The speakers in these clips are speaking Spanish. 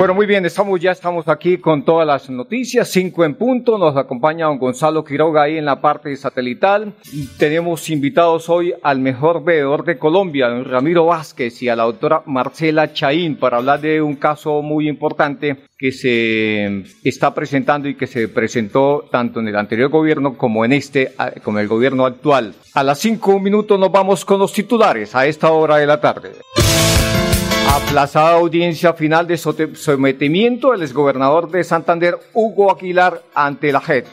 Bueno, muy bien, ya estamos aquí con todas las noticias, cinco en punto, nos acompaña don Gonzalo Quiroga ahí en la parte satelital. Tenemos invitados hoy al mejor veedor de Colombia, don Ramiro Vázquez, y a la doctora Marcela Chaín para hablar de un caso muy importante que se está presentando y que se presentó tanto en el anterior gobierno como en este, como el gobierno actual. A las cinco minutos nos vamos con los titulares a esta hora de la tarde. Aplazada audiencia final de sometimiento del exgobernador de Santander, Hugo Aguilar, ante la JEP.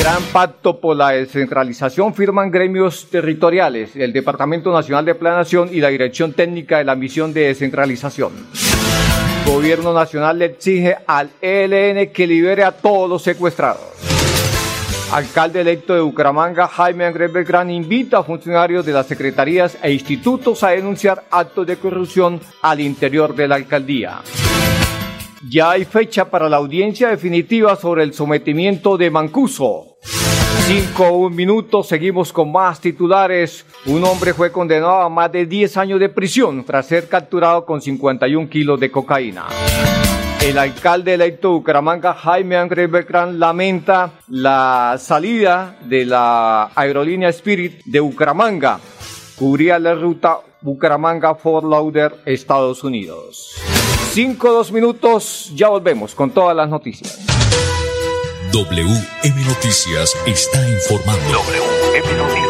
Gran pacto por la descentralización firman gremios territoriales, el Departamento Nacional de Planación y la Dirección Técnica de la Misión de Descentralización. Gobierno Nacional le exige al ELN que libere a todos los secuestrados. Alcalde electo de Bucaramanga, Jaime Andrés Belgrán, invita a funcionarios de las secretarías e institutos a denunciar actos de corrupción al interior de la alcaldía. Ya hay fecha para la audiencia definitiva sobre el sometimiento de Mancuso. Cinco un minutos, seguimos con más titulares. Un hombre fue condenado a más de 10 años de prisión tras ser capturado con 51 kilos de cocaína. El alcalde electo de Bucaramanga, Jaime Andrés Beltrán, lamenta la salida de la aerolínea Spirit de Bucaramanga. Cubría la ruta Bucaramanga-Fort Lauder, Estados Unidos. Cinco, dos minutos, ya volvemos con todas las noticias. WM Noticias está informando. WM Noticias.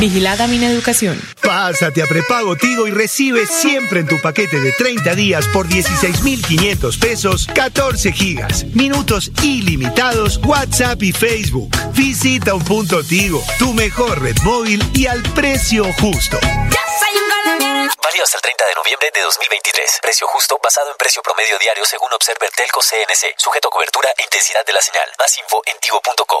Vigilada mi educación. Pásate a prepago Tigo y recibe siempre en tu paquete de 30 días por 16,500 pesos 14 gigas, minutos ilimitados, WhatsApp y Facebook. Visita un punto Tigo, tu mejor red móvil y al precio justo. Válido hasta el 30 de noviembre de 2023. Precio justo basado en precio promedio diario según Observer Telco CNC. Sujeto a cobertura e intensidad de la señal. Más info en tigo.co.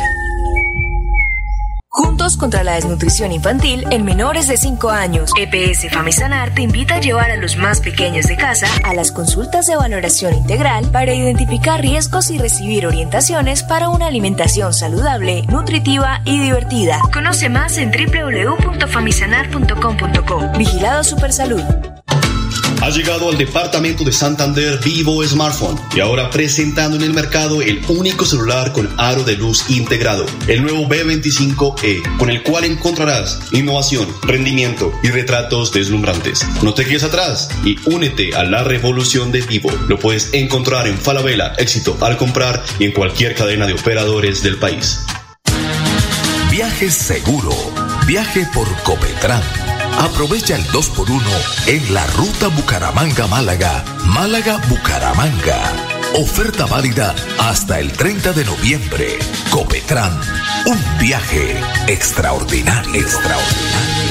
Contra la desnutrición infantil en menores de 5 años. EPS Famisanar te invita a llevar a los más pequeños de casa a las consultas de valoración integral para identificar riesgos y recibir orientaciones para una alimentación saludable, nutritiva y divertida. Conoce más en www.famisanar.com.co. Vigilado Supersalud. Ha llegado al departamento de Santander Vivo Smartphone y ahora presentando en el mercado el único celular con aro de luz integrado, el nuevo B25E, con el cual encontrarás innovación, rendimiento y retratos deslumbrantes. No te quedes atrás y únete a la revolución de Vivo. Lo puedes encontrar en Falabella, éxito al comprar y en cualquier cadena de operadores del país. Viaje seguro. Viaje por Copetran. Aprovecha el 2x1 en la ruta Bucaramanga-Málaga, Málaga-Bucaramanga. Oferta válida hasta el 30 de noviembre. Copetran, un viaje extraordinario. Extraordinario.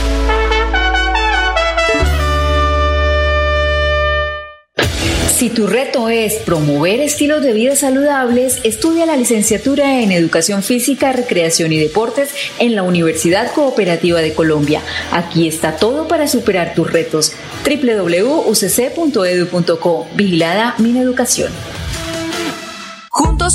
Si tu reto es promover estilos de vida saludables, estudia la licenciatura en Educación Física, Recreación y Deportes en la Universidad Cooperativa de Colombia. Aquí está todo para superar tus retos. www.ucc.edu.co. Vigilada Mineducación.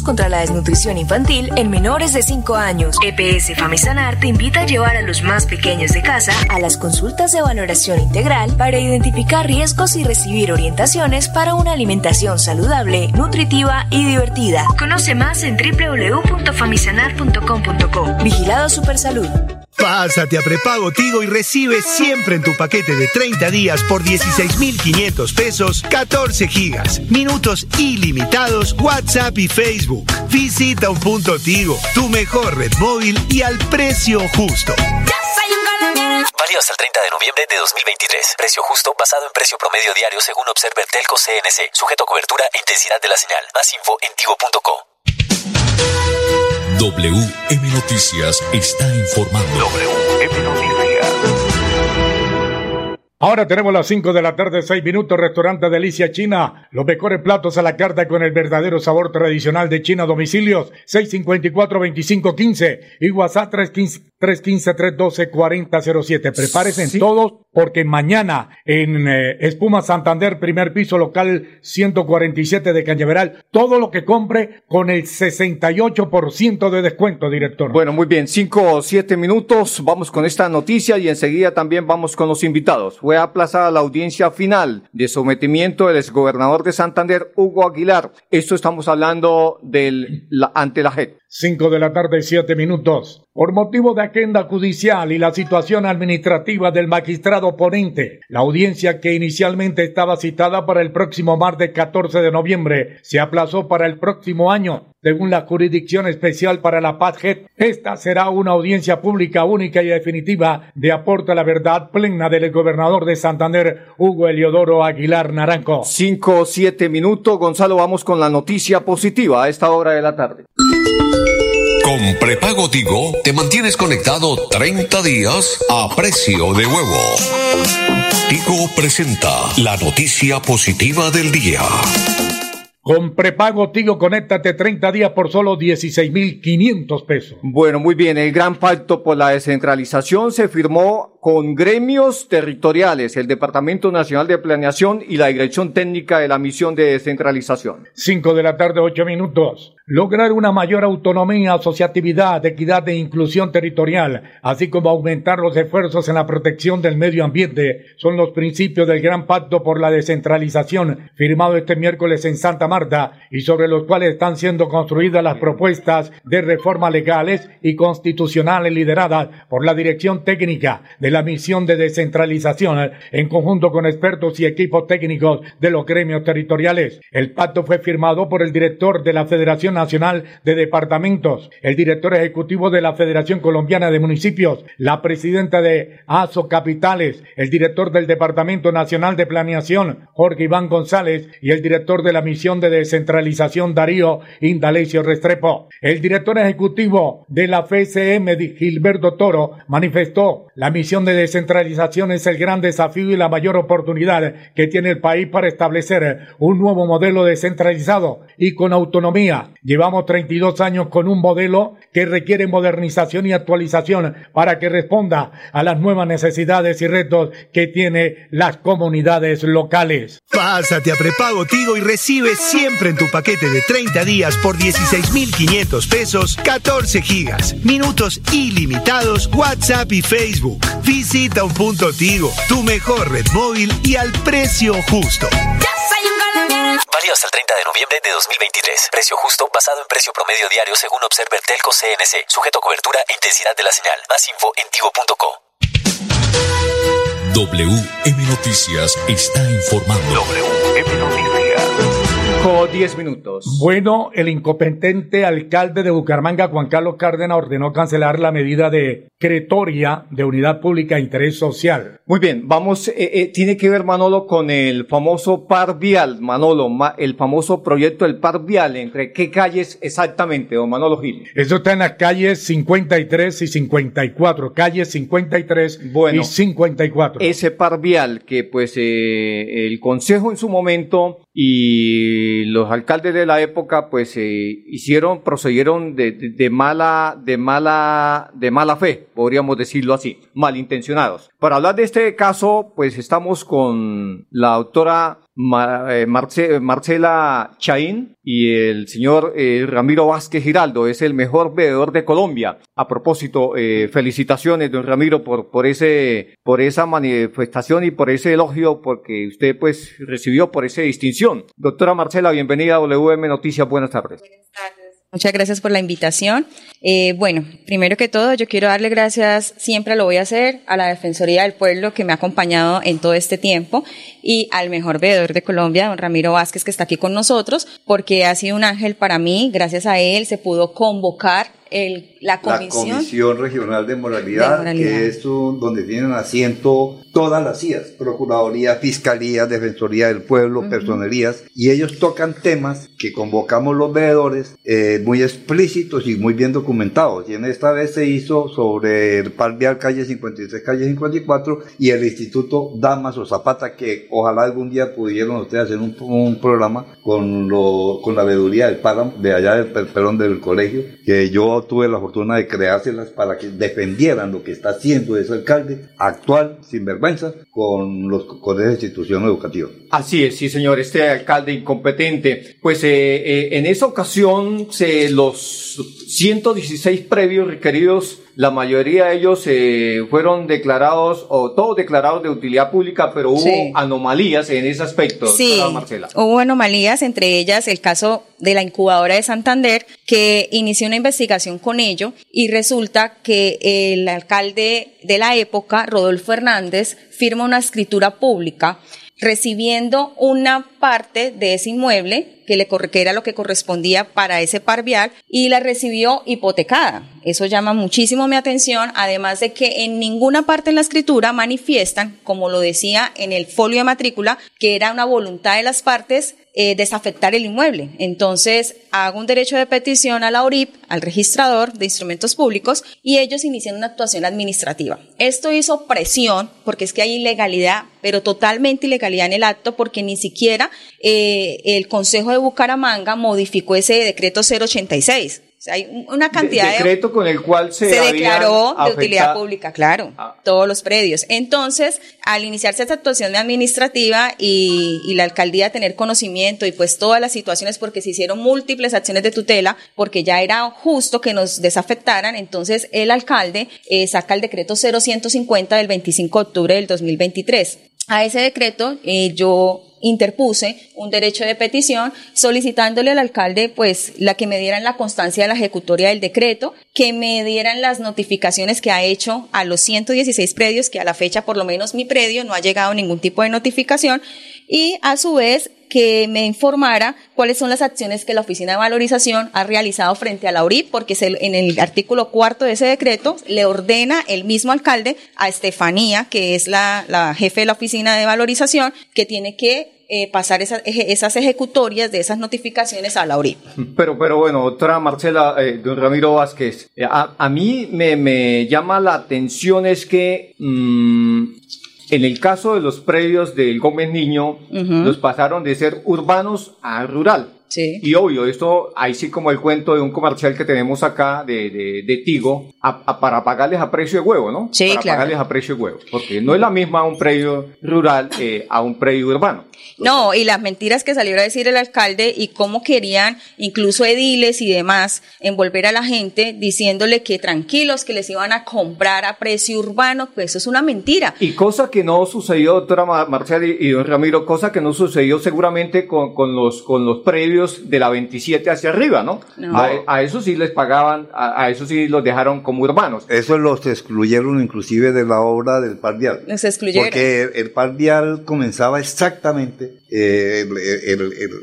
Contra la desnutrición infantil en menores de 5 años. EPS Famisanar te invita a llevar a los más pequeños de casa a las consultas de valoración integral para identificar riesgos y recibir orientaciones para una alimentación saludable, nutritiva y divertida. Conoce más en www.famisanar.com.co. Vigilado Supersalud. Pásate a prepago Tigo y recibe siempre en tu paquete de 30 días por 16,500 pesos 14 gigas, minutos ilimitados, WhatsApp y Facebook. Visita un punto Tigo, tu mejor red móvil y al precio justo. Válido hasta el 30 de noviembre de 2023. Precio justo basado en precio promedio diario según Observer Telco CNC. Sujeto a cobertura e intensidad de la señal. Más info en tigo.co. WM Noticias está informando. WM Noticias. Ahora tenemos las 5 de la tarde, 6 minutos, restaurante Delicia China. Los mejores platos a la carta con el verdadero sabor tradicional de China. Domicilios 654-2515 y WhatsApp 315-312-4007. Prepárense todos porque mañana en eh, Espuma Santander, primer piso local 147 de Cañaveral, todo lo que compre con el 68% de descuento, director. Bueno, muy bien, cinco o siete minutos, vamos con esta noticia y enseguida también vamos con los invitados. Fue aplazada la audiencia final de sometimiento del exgobernador de Santander, Hugo Aguilar. Esto estamos hablando del ante la JET. 5 de la tarde, 7 minutos. Por motivo de agenda judicial y la situación administrativa del magistrado ponente, la audiencia que inicialmente estaba citada para el próximo martes 14 de noviembre se aplazó para el próximo año, según la Jurisdicción Especial para la Paz Esta será una audiencia pública única y definitiva de aporte a la verdad plena del gobernador de Santander, Hugo Eliodoro Aguilar Naranjo. Cinco o siete minutos, Gonzalo, vamos con la noticia positiva a esta hora de la tarde. Con prepago Tigo te mantienes conectado 30 días a precio de huevo. Tigo presenta la noticia positiva del día. Con prepago Tigo, conéctate 30 días por solo 16,500 pesos. Bueno, muy bien. El gran pacto por la descentralización se firmó con gremios territoriales, el Departamento Nacional de Planeación y la Dirección Técnica de la Misión de Descentralización. 5 de la tarde, 8 minutos. Lograr una mayor autonomía, asociatividad, equidad e inclusión territorial, así como aumentar los esfuerzos en la protección del medio ambiente, son los principios del Gran Pacto por la Descentralización, firmado este miércoles en Santa Marta, y sobre los cuales están siendo construidas las propuestas de reforma legales y constitucionales lideradas por la Dirección Técnica de la Misión de Descentralización, en conjunto con expertos y equipos técnicos de los gremios territoriales. El pacto fue firmado por el director de la Federación Nacional de Departamentos, el director ejecutivo de la Federación Colombiana de Municipios, la presidenta de ASO Capitales, el director del Departamento Nacional de Planeación, Jorge Iván González, y el director de la Misión de Descentralización, Darío Indalecio Restrepo. El director ejecutivo de la FCM, Gilberto Toro, manifestó la misión de descentralización es el gran desafío y la mayor oportunidad que tiene el país para establecer un nuevo modelo descentralizado y con autonomía Llevamos 32 años con un modelo que requiere modernización y actualización para que responda a las nuevas necesidades y retos que tiene las comunidades locales. Pásate a prepago Tigo y recibe siempre en tu paquete de 30 días por 16,500 pesos 14 gigas, minutos ilimitados, WhatsApp y Facebook. Visita un punto Tigo, tu mejor red móvil y al precio justo. Válido hasta el 30 de noviembre de 2023. Precio justo basado en precio promedio diario según Observer Telco CNC. Sujeto a cobertura e intensidad de la señal. Más info en tigo.co. WM Noticias está informando. WM Noticias. 5, 10 minutos. Bueno, el incompetente alcalde de Bucaramanga, Juan Carlos Cárdenas, ordenó cancelar la medida de cretoria de unidad pública de interés social. Muy bien, vamos, eh, eh, tiene que ver Manolo con el famoso par vial, Manolo, el famoso proyecto del par vial, ¿entre qué calles exactamente, don Manolo Gil? Eso está en las calles 53 y 54, calles 53 bueno, y 54. Ese par vial que pues eh, el Consejo en su momento y los alcaldes de la época pues eh, hicieron procedieron de, de, mala de mala de mala fe podríamos decirlo así malintencionados para hablar de este caso pues estamos con la doctora eh, Marcela Chaín y el señor eh, Ramiro Vázquez Giraldo es el mejor veedor de Colombia. A propósito, eh, felicitaciones, don Ramiro, por, ese, por esa manifestación y por ese elogio, porque usted pues recibió por esa distinción. Doctora Marcela, bienvenida a WM Noticias. Buenas tardes. Buenas tardes. Muchas gracias por la invitación. Eh, bueno, primero que todo, yo quiero darle gracias, siempre lo voy a hacer, a la Defensoría del Pueblo que me ha acompañado en todo este tiempo y al mejor veedor de Colombia, don Ramiro Vázquez, que está aquí con nosotros, porque ha sido un ángel para mí. Gracias a él se pudo convocar el, la comisión. La Comisión Regional de Moralidad, que es un, donde tienen asiento todas las CIAs, Procuraduría, Fiscalía, Defensoría del Pueblo, Personerías, y ellos tocan temas que convocamos los veedores eh, muy explícitos y muy bien documentados. Y en esta vez se hizo sobre el Par Vial Calle 53, Calle 54 y el Instituto Damas o Zapata, que ojalá algún día pudieran ustedes hacer un, un programa con, lo, con la veeduría del páramo, de allá del perdón del colegio, que yo tuve la fortuna de creárselas para que defendieran lo que está haciendo ese alcalde actual, sin vergüenza, con, los, con esa institución educativa. Así es, sí señor, este alcalde incompetente. Pues eh, eh, en esa ocasión se los 116 previos requeridos la mayoría de ellos eh, fueron declarados, o todos declarados de utilidad pública, pero hubo anomalías en ese aspecto, sí, Marcela. Hubo anomalías, entre ellas el caso de la incubadora de Santander, que inició una investigación con ello y resulta que el alcalde de la época, Rodolfo Hernández, firma una escritura pública recibiendo una parte de ese inmueble que, le, que era lo que correspondía para ese parvial y la recibió hipotecada. Eso llama muchísimo mi atención, además de que en ninguna parte en la escritura manifiestan, como lo decía en el folio de matrícula, que era una voluntad de las partes eh, desafectar el inmueble. Entonces, hago un derecho de petición a la ORIP, al registrador de instrumentos públicos, y ellos inician una actuación administrativa. Esto hizo presión, porque es que hay ilegalidad, pero totalmente ilegalidad en el acto, porque ni siquiera eh, el Consejo de Bucaramanga modificó ese decreto 086 hay una cantidad de... Decreto con el cual se, se declaró de utilidad pública, claro, ah. todos los predios. Entonces, al iniciarse esta actuación administrativa y, y, la alcaldía tener conocimiento y pues todas las situaciones porque se hicieron múltiples acciones de tutela, porque ya era justo que nos desafectaran, entonces el alcalde eh, saca el decreto 0150 del 25 de octubre del 2023. A ese decreto eh, yo interpuse un derecho de petición solicitándole al alcalde pues la que me dieran la constancia de la ejecutoria del decreto, que me dieran las notificaciones que ha hecho a los 116 predios, que a la fecha por lo menos mi predio no ha llegado ningún tipo de notificación y a su vez que me informara cuáles son las acciones que la Oficina de Valorización ha realizado frente a la URIP, porque en el artículo cuarto de ese decreto le ordena el mismo alcalde a Estefanía, que es la, la jefe de la Oficina de Valorización, que tiene que eh, pasar esas, esas ejecutorias de esas notificaciones a la ORIP. Pero, pero bueno, otra Marcela, eh, don Ramiro Vázquez, a, a mí me, me, llama la atención es que mmm, en el caso de los predios del Gómez Niño, los pasaron de ser urbanos a rural. Sí. Y obvio, esto, ahí sí como el cuento de un comercial que tenemos acá de, de, de Tigo, a, para pagarles a precio de huevo, ¿no? Sí, para pagarles a precio de huevo. Porque no es la misma un predio rural eh, a un predio urbano. No, y las mentiras que salió a decir el alcalde y cómo querían, incluso ediles y demás, envolver a la gente diciéndole que tranquilos, que les iban a comprar a precio urbano, pues eso es una mentira. Y cosa que no sucedió, doctora Marcial y, don Ramiro, cosa que no sucedió seguramente con, con, los, con los predios de la 27 hacia arriba, ¿no? A, eso sí les pagaban, a, eso sí los dejaron como urbanos. Eso los excluyeron inclusive de la obra del Pardial. Los excluyeron. Porque el Pardial comenzaba exactamente, eh,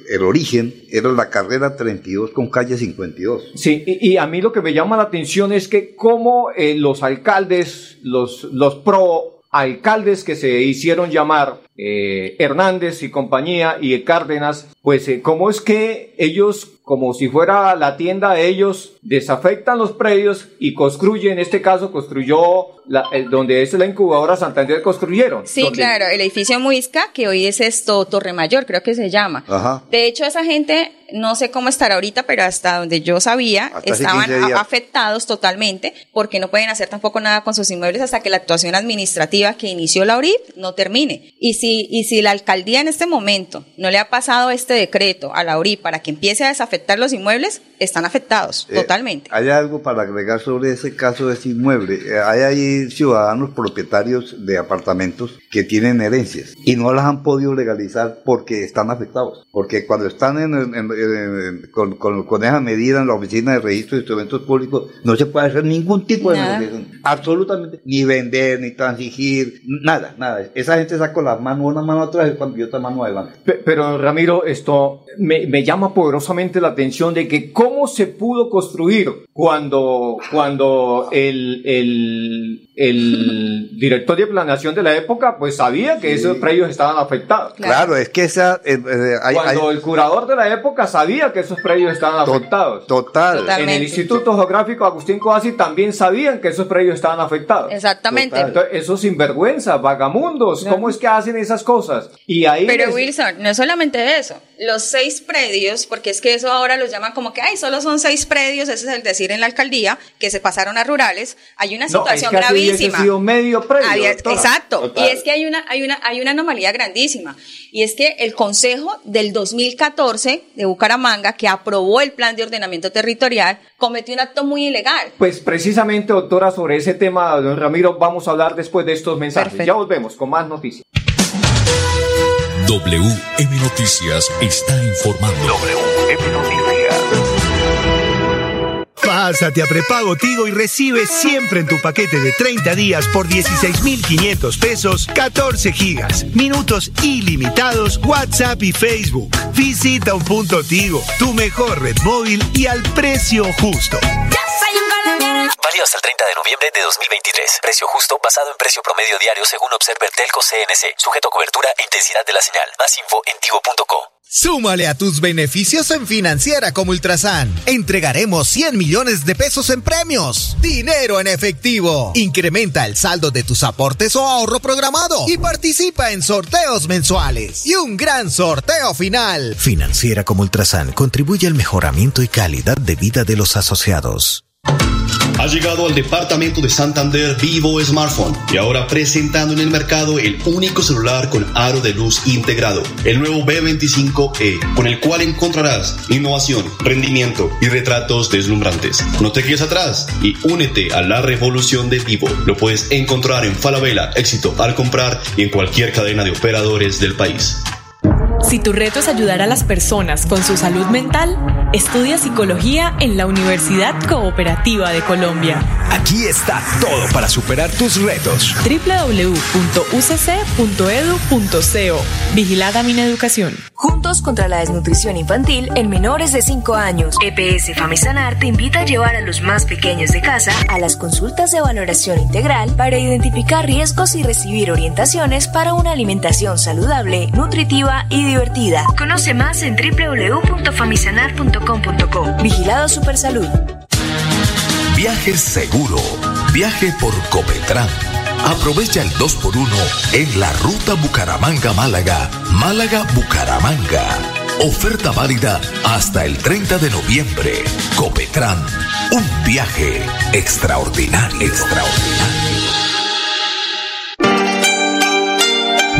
el, origen era la carrera 32 con calle 52. Sí, y, a mí lo que me llama la atención es que como eh, los alcaldes, los, los pro alcaldes que se hicieron llamar eh, Hernández y compañía y Cárdenas, pues eh, cómo es que ellos, como si fuera la tienda de ellos, desafectan los predios y construyen, en este caso construyó donde es la incubadora Santander construyeron. Sí, claro, el edificio Muisca, que hoy es esto, Torre Mayor, creo que se llama. De hecho, esa gente, no sé cómo estará ahorita, pero hasta donde yo sabía, estaban afectados totalmente, porque no pueden hacer tampoco nada con sus inmuebles hasta que la actuación administrativa que inició la URIP no termine. Y si, y si la alcaldía en este momento no le ha pasado este decreto a la URIP para que empiece a desafectar los inmuebles, están afectados eh, totalmente. Hay algo para agregar sobre ese caso de ese inmueble. Eh, hay ahí ciudadanos propietarios de apartamentos que tienen herencias y no las han podido legalizar porque están afectados. Porque cuando están en, con, con, esa medida en la oficina de registro de instrumentos públicos, no se puede hacer ningún tipo de negociación. Absolutamente. Ni vender, ni transigir, nada, nada. Esa gente saca las manos una mano atrás y cuando yo otra mano adelante. Pero Ramiro, esto me, me llama poderosamente la atención de que cómo se pudo construir cuando, cuando el, el el director de planeación de la época pues sabía que esos predios estaban afectados. Claro, es que esa... Eh, eh, Cuando el curador de la época sabía que esos predios estaban afectados. Total. En el Instituto Geográfico Agustín Coasi también sabían que esos predios estaban afectados. Exactamente. Entonces, esos sinvergüenza, vagamundos, ¿cómo es que hacen esas cosas? Y ahí Pero Wilson, no es solamente eso. Los seis predios, porque es que eso ahora los llaman como que, ay, solo son seis predios, ese es el decir en la alcaldía, que se pasaron a rurales. Hay una situación grave sido medio exacto. Y es que hay una, hay, una, hay una anomalía grandísima. Y es que el Consejo del 2014 de Bucaramanga, que aprobó el plan de ordenamiento territorial, cometió un acto muy ilegal. Pues precisamente, doctora, sobre ese tema, don Ramiro, vamos a hablar después de estos mensajes. Ya volvemos con más noticias. WM Noticias está informando. WM Noticias. Pásate a prepago Tigo y recibe siempre en tu paquete de 30 días por 16,500 pesos 14 gigas, minutos ilimitados, WhatsApp y Facebook. Visita un punto Tigo, tu mejor red móvil y al precio justo. Hasta el 30 de noviembre de 2023. Precio justo basado en precio promedio diario según Observer Telco CNC. Sujeto a cobertura e intensidad de la señal. Más info en tigo.co. Súmale a tus beneficios en Financiera como Ultrasan. Entregaremos 100 millones de pesos en premios. Dinero en efectivo. Incrementa el saldo de tus aportes o ahorro programado y participa en sorteos mensuales. Y un gran sorteo final. Financiera como Ultrasan contribuye al mejoramiento y calidad de vida de los asociados. Ha llegado al departamento de Santander Vivo Smartphone y ahora presentando en el mercado el único celular con aro de luz integrado, el nuevo B25E, con el cual encontrarás innovación, rendimiento y retratos deslumbrantes. No te quedes atrás y únete a la revolución de Vivo. Lo puedes encontrar en Falabella, éxito al comprar y en cualquier cadena de operadores del país. Si tu reto es ayudar a las personas con su salud mental, estudia psicología en la Universidad Cooperativa de Colombia. Aquí está todo para superar tus retos. www.ucc.edu.co Vigilada Educación. Contra la desnutrición infantil en menores de 5 años. EPS Famisanar te invita a llevar a los más pequeños de casa a las consultas de valoración integral para identificar riesgos y recibir orientaciones para una alimentación saludable, nutritiva y divertida. Conoce más en www.famisanar.com.co. Vigilado Supersalud. Viaje seguro. Viaje por Copetran. Aprovecha el 2x1 en la ruta Bucaramanga-Málaga, Málaga-Bucaramanga. Oferta válida hasta el 30 de noviembre. Copetran, un viaje extraordinario, extraordinario.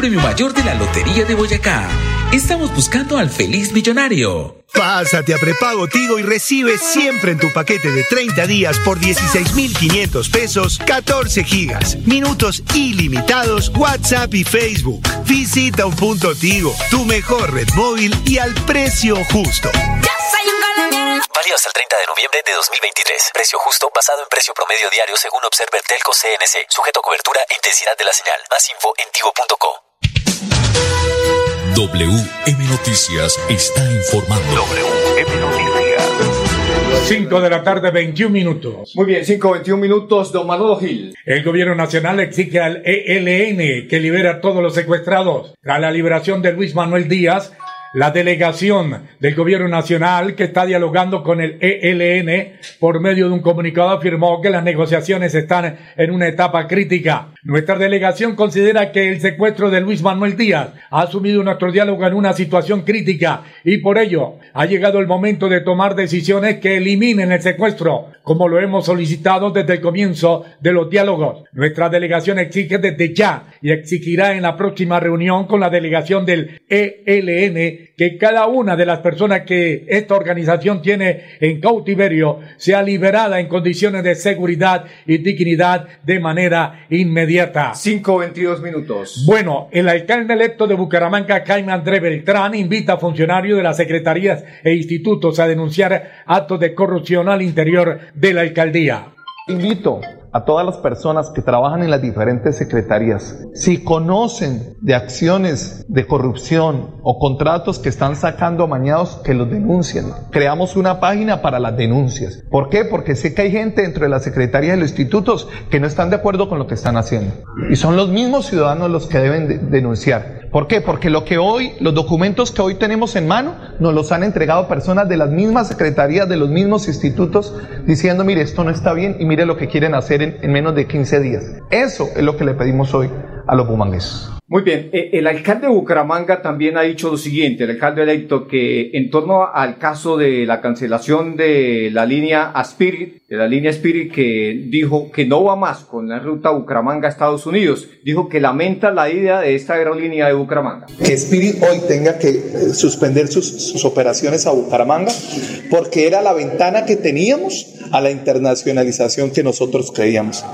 Premio mayor de la Lotería de Boyacá. Estamos buscando al feliz millonario. Pásate a prepago Tigo y recibe siempre en tu paquete de 30 días por 16,500 pesos 14 gigas, minutos ilimitados, WhatsApp y Facebook. Visita un punto Tigo, tu mejor red móvil y al precio justo. Válido hasta el 30 de noviembre de 2023. Precio justo basado en precio promedio diario según Observer Telco CNC. Sujeto a cobertura e intensidad de la señal. Más info en tigo.co. WM Noticias está informando. WM Noticias. 5 de la tarde, 21 minutos. Muy bien, 5, 21 minutos, don Manolo Gil. El gobierno nacional exige al ELN que libera a todos los secuestrados. Tras la liberación de Luis Manuel Díaz, la delegación del Gobierno Nacional que está dialogando con el ELN por medio de un comunicado afirmó que las negociaciones están en una etapa crítica. Nuestra delegación considera que el secuestro de Luis Manuel Díaz ha asumido nuestro diálogo en una situación crítica y por ello ha llegado el momento de tomar decisiones que eliminen el secuestro, como lo hemos solicitado desde el comienzo de los diálogos. Nuestra delegación exige desde ya y exigirá en la próxima reunión con la delegación del ELN que cada una de las personas que esta organización tiene en cautiverio sea liberada en condiciones de seguridad y dignidad de manera inmediata. 5.22 minutos. Bueno, el alcalde electo de Bucaramanga, Jaime André Beltrán, invita a funcionarios de las secretarías e institutos a denunciar actos de corrupción al interior de la alcaldía. Invito a todas las personas que trabajan en las diferentes secretarías, si conocen de acciones de corrupción o contratos que están sacando amañados, que los denuncien. Creamos una página para las denuncias. ¿Por qué? Porque sé que hay gente dentro de la secretaría de los institutos que no están de acuerdo con lo que están haciendo. Y son los mismos ciudadanos los que deben denunciar. ¿Por qué? Porque lo que hoy, los documentos que hoy tenemos en mano, nos los han entregado personas de las mismas secretarías, de los mismos institutos, diciendo, mire, esto no está bien y mire lo que quieren hacer en, menos de 15 días. Eso es lo que le pedimos hoy a los bumangueses. Muy bien, eh, el alcalde de Bucaramanga también ha dicho lo siguiente, el alcalde electo, que en torno al caso de la cancelación de la línea Aspirit, de la línea Spirit, que dijo que no va más con la ruta Bucaramanga-Estados Unidos, dijo que lamenta la idea de esta aerolínea de Bucaramanga. Que Spirit hoy tenga que eh, suspender sus, sus operaciones a Bucaramanga, porque era la ventana que teníamos a la internacionalización que nosotros creíamos.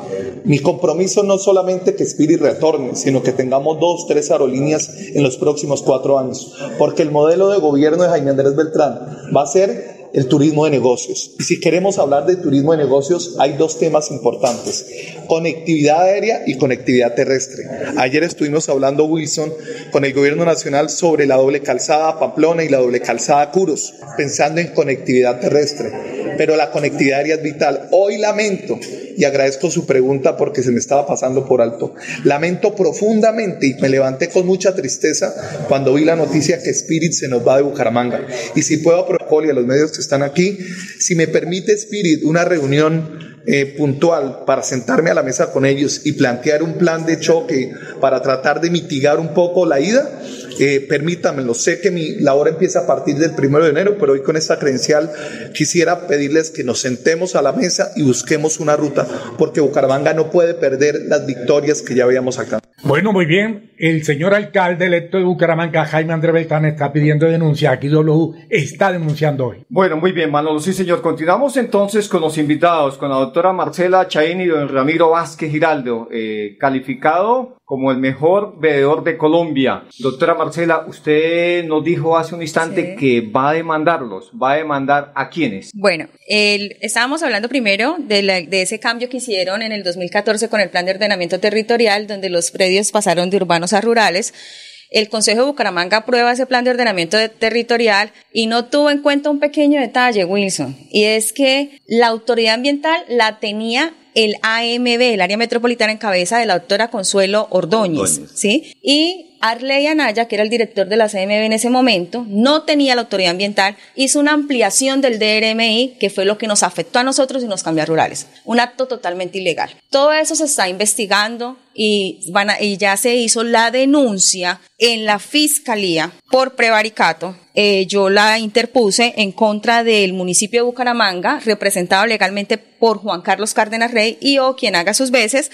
Mi compromiso no solamente que Spirit retorne, sino que tengamos dos, tres aerolíneas en los próximos cuatro años, porque el modelo de gobierno de Jaime Andrés Beltrán va a ser el turismo de negocios. Y si queremos hablar de turismo de negocios, hay dos temas importantes, conectividad aérea y conectividad terrestre. Ayer estuvimos hablando, Wilson, con el gobierno nacional sobre la doble calzada Pamplona y la doble calzada Curos, pensando en conectividad terrestre. Pero la conectividad aérea es vital. Hoy lamento y agradezco su pregunta porque se me estaba pasando por alto. Lamento profundamente y me levanté con mucha tristeza cuando vi la noticia que Spirit se nos va de Bucaramanga. Y si puedo aprovechar a los medios que están aquí, si me permite Spirit una reunión eh, puntual para sentarme a la mesa con ellos y plantear un plan de choque para tratar de mitigar un poco la ida, eh, permítanmelo, sé que mi, la hora empieza a partir del primero de enero, pero hoy con esta credencial quisiera pedirles que nos sentemos a la mesa y busquemos una ruta, porque Bucaramanga no puede perder las victorias que ya habíamos acá. Bueno, muy bien. El señor alcalde electo de Bucaramanga, Jaime André Beltrán, está pidiendo denuncia. Aquí W está denunciando hoy. Bueno, muy bien, Manolo. Sí, señor. Continuamos entonces con los invitados, con la doctora Marcela Chaín y don Ramiro Vázquez Giraldo, eh, calificado como el mejor veedor de Colombia. Doctora Marcela, usted nos dijo hace un instante que va a demandarlos. ¿Va a demandar a quiénes? Bueno, el, estábamos hablando primero de, de, ese cambio que hicieron en el 2014 con el plan de ordenamiento territorial, donde los predios pasaron de urbanos a rurales. El Consejo de Bucaramanga aprueba ese plan de ordenamiento territorial y no tuvo en cuenta un pequeño detalle, Wilson, y es que la autoridad ambiental la tenía el AMB, el área metropolitana en cabeza de la doctora Consuelo Ordóñez, ¿sí? Y Arley Anaya, que era el director de la CMB en ese momento, no tenía la autoridad ambiental, hizo una ampliación del DRMI, que fue lo que nos afectó a nosotros y nos cambió a rurales. Un acto totalmente ilegal. Todo eso se está investigando y, ya se hizo la denuncia en la fiscalía por prevaricato. Eh, yo la interpuse en contra del municipio de Bucaramanga, representado legalmente por Juan Carlos Cárdenas Rey y o quien haga sus veces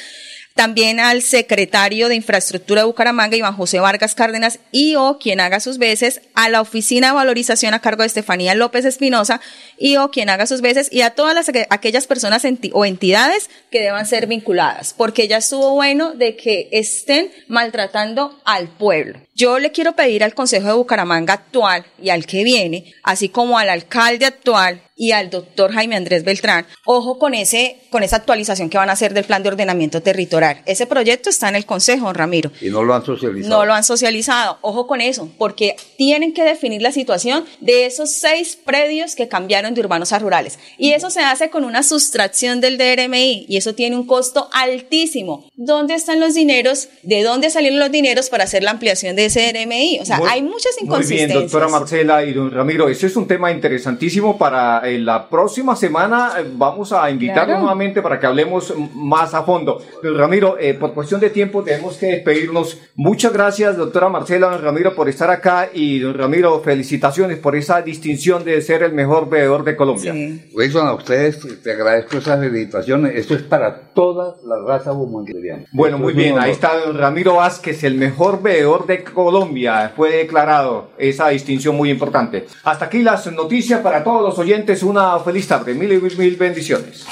también al secretario de Infraestructura de Bucaramanga, Iván José Vargas Cárdenas, y o quien haga sus veces, a la Oficina de Valorización a cargo de Estefanía López Espinosa, y o quien haga sus veces, y a todas las, aquellas personas o entidades que deban ser vinculadas, porque ya estuvo bueno de que estén maltratando al pueblo. Yo le quiero pedir al Consejo de Bucaramanga actual y al que viene, así como al alcalde actual y al doctor Jaime Andrés Beltrán, ojo con ese, con esa actualización que van a hacer del plan de ordenamiento territorial. Ese proyecto está en el Consejo, Ramiro. Y no lo han socializado. No lo han socializado. Ojo con eso, porque tienen que definir la situación de esos seis predios que cambiaron de urbanos a rurales. Y eso se hace con una sustracción del DRMI y eso tiene un costo altísimo. ¿Dónde están los dineros? ¿De dónde salieron los dineros para hacer la ampliación de ese DRMI. O sea, hay muchas inconsistencias. Muy bien, doctora Marcela y don Ramiro, ese es un tema interesantísimo para eh, la próxima semana. Eh, vamos a invitarlo nuevamente para que hablemos más a fondo. Don Ramiro, eh, por cuestión de tiempo tenemos que despedirnos. Muchas gracias, doctora Marcela, don Ramiro, por estar acá y don Ramiro, felicitaciones por esa distinción de ser el mejor veedor de Colombia. Sí. Wilson, a ustedes te agradezco esa felicitaciones. Esto es para toda la raza humana. Bueno, muy bien, ahí está don Ramiro Vázquez, el mejor veedor de Colombia. Fue declarado esa distinción muy importante. Hasta aquí las noticias para todos los oyentes. Una feliz tarde. Mil y mil bendiciones.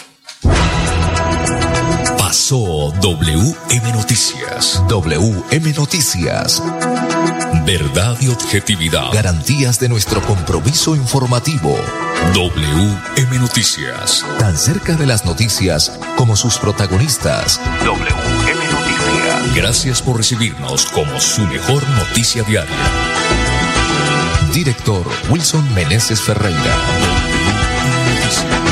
Pasó WM Noticias. WM Noticias. Verdad y objetividad. Garantías de nuestro compromiso informativo. WM Noticias. Tan cerca de las noticias como sus protagonistas. WM Gracias por recibirnos como su mejor noticia diaria. Director Wilson Meneses Ferreira. Christ.